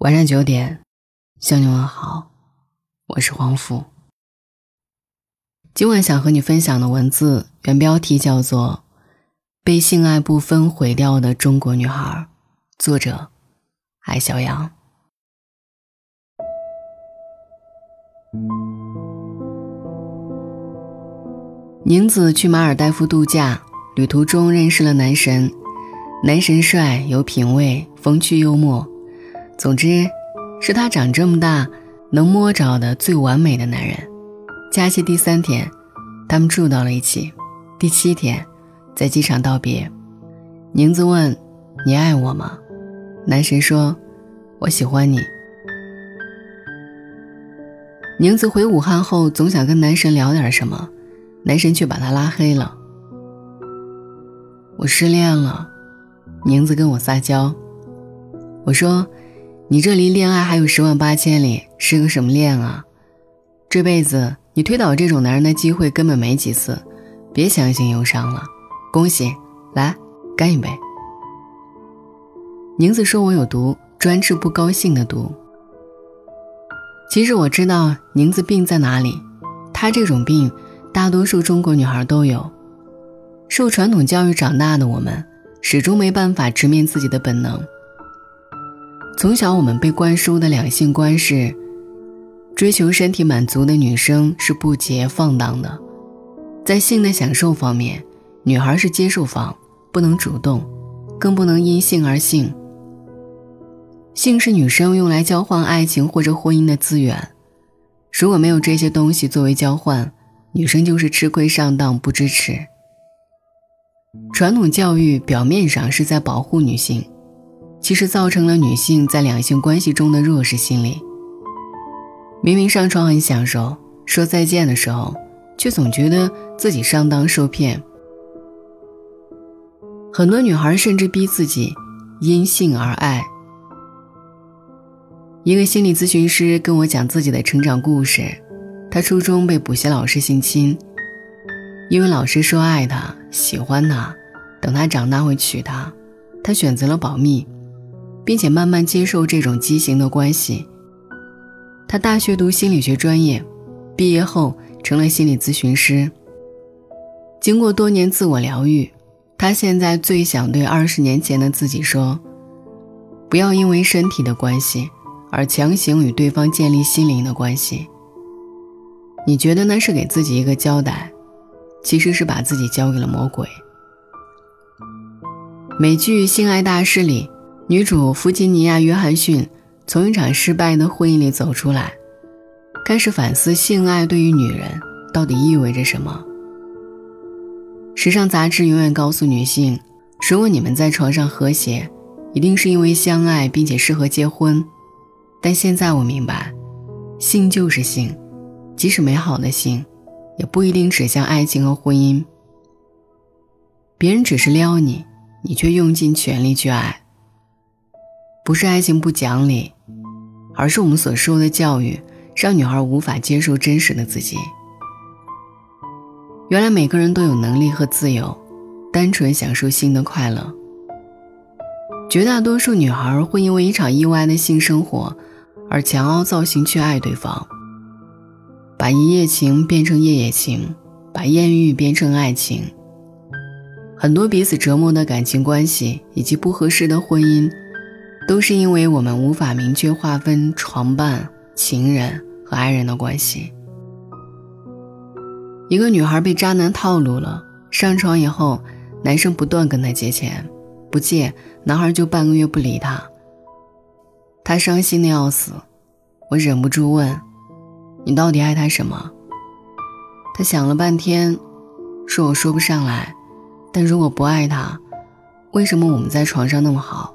晚上九点，向你问好，我是黄甫。今晚想和你分享的文字原标题叫做《被性爱不分毁掉的中国女孩》，作者艾小阳。宁子去马尔代夫度假，旅途中认识了男神，男神帅有品味，风趣幽默。总之，是他长这么大能摸着的最完美的男人。假期第三天，他们住到了一起。第七天，在机场道别，宁子问：“你爱我吗？”男神说：“我喜欢你。”宁子回武汉后，总想跟男神聊点什么，男神却把他拉黑了。我失恋了，宁子跟我撒娇，我说。你这离恋爱还有十万八千里，是个什么恋啊？这辈子你推倒这种男人的机会根本没几次，别相信忧伤了。恭喜，来干一杯。宁子说我有毒，专治不高兴的毒。其实我知道宁子病在哪里，她这种病，大多数中国女孩都有。受传统教育长大的我们，始终没办法直面自己的本能。从小我们被灌输的两性观是：追求身体满足的女生是不洁放荡的，在性的享受方面，女孩是接受方，不能主动，更不能因性而性。性是女生用来交换爱情或者婚姻的资源，如果没有这些东西作为交换，女生就是吃亏上当不支持。传统教育表面上是在保护女性。其实造成了女性在两性关系中的弱势心理。明明上床很享受，说再见的时候，却总觉得自己上当受骗。很多女孩甚至逼自己因性而爱。一个心理咨询师跟我讲自己的成长故事，他初中被补习老师性侵，因为老师说爱他、喜欢他，等他长大会娶她，他选择了保密。并且慢慢接受这种畸形的关系。他大学读心理学专业，毕业后成了心理咨询师。经过多年自我疗愈，他现在最想对二十年前的自己说：不要因为身体的关系而强行与对方建立心灵的关系。你觉得那是给自己一个交代，其实是把自己交给了魔鬼。美剧《性爱大师》里。女主弗吉尼亚·约翰逊从一场失败的婚姻里走出来，开始反思性爱对于女人到底意味着什么。时尚杂志永远告诉女性：如果你们在床上和谐，一定是因为相爱并且适合结婚。但现在我明白，性就是性，即使美好的性，也不一定指向爱情和婚姻。别人只是撩你，你却用尽全力去爱。不是爱情不讲理，而是我们所受的教育让女孩无法接受真实的自己。原来每个人都有能力和自由，单纯享受性的快乐。绝大多数女孩会因为一场意外的性生活而强凹造型去爱对方，把一夜情变成夜夜情，把艳遇变成爱情。很多彼此折磨的感情关系以及不合适的婚姻。都是因为我们无法明确划分床伴、情人和爱人的关系。一个女孩被渣男套路了，上床以后，男生不断跟她借钱，不借，男孩就半个月不理她。她伤心的要死，我忍不住问：“你到底爱他什么？”她想了半天，说：“我说不上来，但如果不爱他，为什么我们在床上那么好？”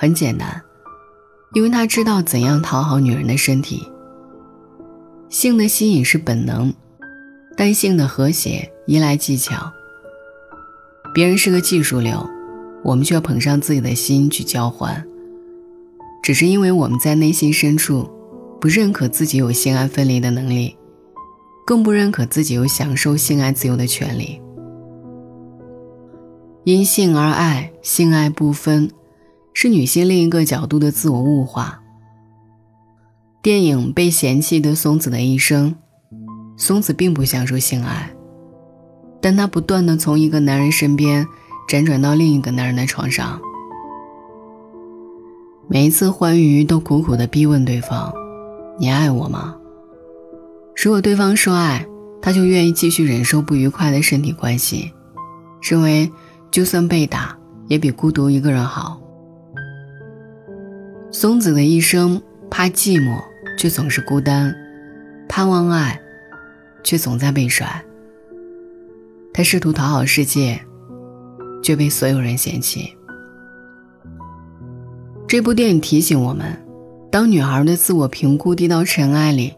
很简单，因为他知道怎样讨好女人的身体。性的吸引是本能，但性的和谐依赖技巧。别人是个技术流，我们却要捧上自己的心去交换。只是因为我们在内心深处，不认可自己有性爱分离的能力，更不认可自己有享受性爱自由的权利。因性而爱，性爱不分。是女性另一个角度的自我物化。电影《被嫌弃的松子的一生》，松子并不享受性爱，但她不断的从一个男人身边辗转到另一个男人的床上。每一次欢愉都苦苦的逼问对方：“你爱我吗？”如果对方说爱，他就愿意继续忍受不愉快的身体关系，认为就算被打也比孤独一个人好。松子的一生怕寂寞，却总是孤单；盼望爱，却总在被甩。他试图讨好世界，却被所有人嫌弃。这部电影提醒我们：当女孩的自我评估低到尘埃里，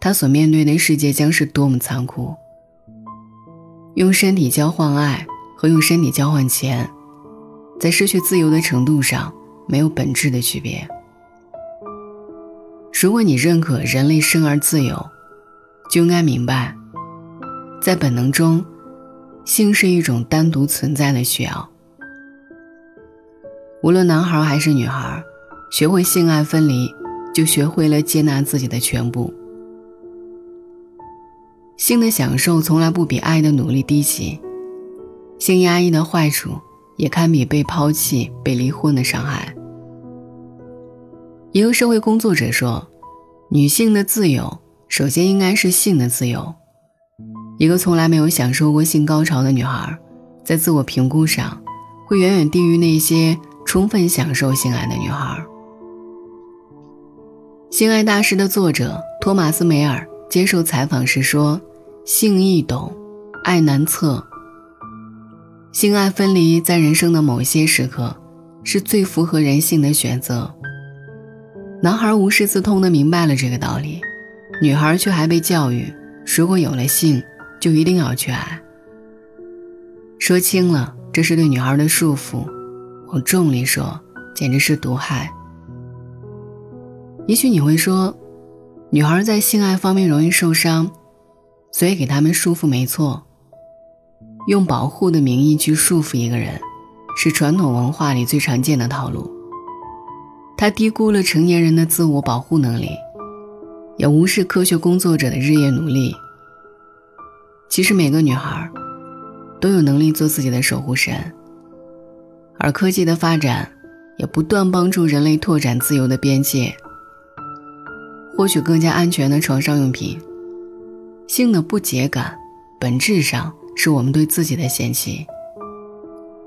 她所面对的世界将是多么残酷。用身体交换爱和用身体交换钱，在失去自由的程度上没有本质的区别。如果你认可人类生而自由，就应该明白，在本能中，性是一种单独存在的需要。无论男孩还是女孩，学会性爱分离，就学会了接纳自己的全部。性的享受从来不比爱的努力低级，性压抑的坏处也堪比被抛弃、被离婚的伤害。一个社会工作者说：“女性的自由，首先应该是性的自由。”一个从来没有享受过性高潮的女孩，在自我评估上，会远远低于那些。充分享受性爱的女孩，《性爱大师》的作者托马斯·梅尔接受采访时说：“性易懂，爱难测。性爱分离在人生的某些时刻是最符合人性的选择。”男孩无师自通的明白了这个道理，女孩却还被教育：如果有了性，就一定要去爱。说轻了，这是对女孩的束缚。往重里说，简直是毒害。也许你会说，女孩在性爱方面容易受伤，所以给他们束缚没错。用保护的名义去束缚一个人，是传统文化里最常见的套路。他低估了成年人的自我保护能力，也无视科学工作者的日夜努力。其实每个女孩，都有能力做自己的守护神。而科技的发展，也不断帮助人类拓展自由的边界，获取更加安全的床上用品。性的不洁感，本质上是我们对自己的嫌弃。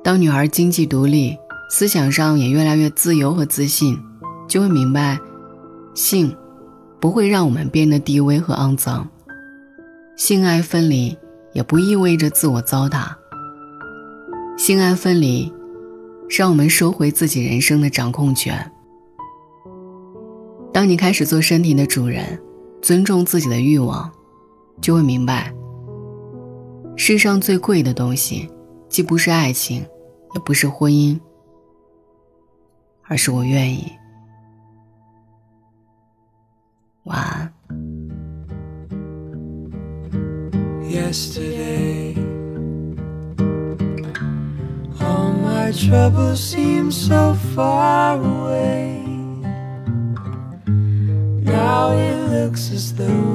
当女孩经济独立，思想上也越来越自由和自信，就会明白，性不会让我们变得低微和肮脏。性爱分离也不意味着自我糟蹋。性爱分离。让我们收回自己人生的掌控权。当你开始做身体的主人，尊重自己的欲望，就会明白，世上最贵的东西，既不是爱情，也不是婚姻，而是我愿意。晚安。Yesterday, all My troubles seem so far away. Now it looks as though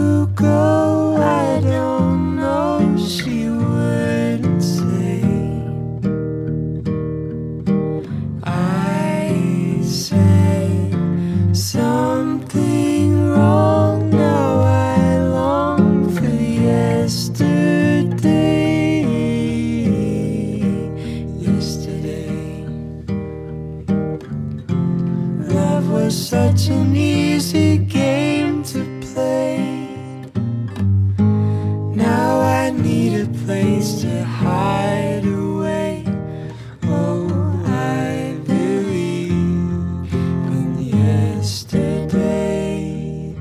yesterday.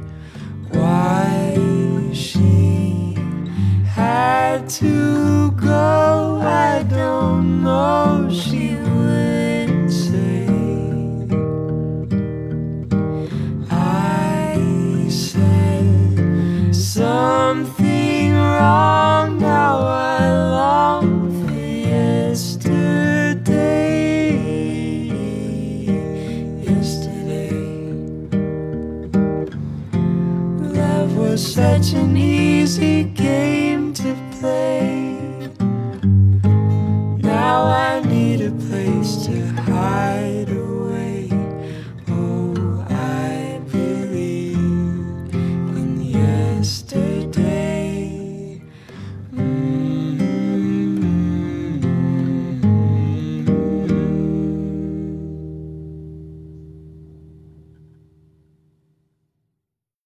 Why she had to.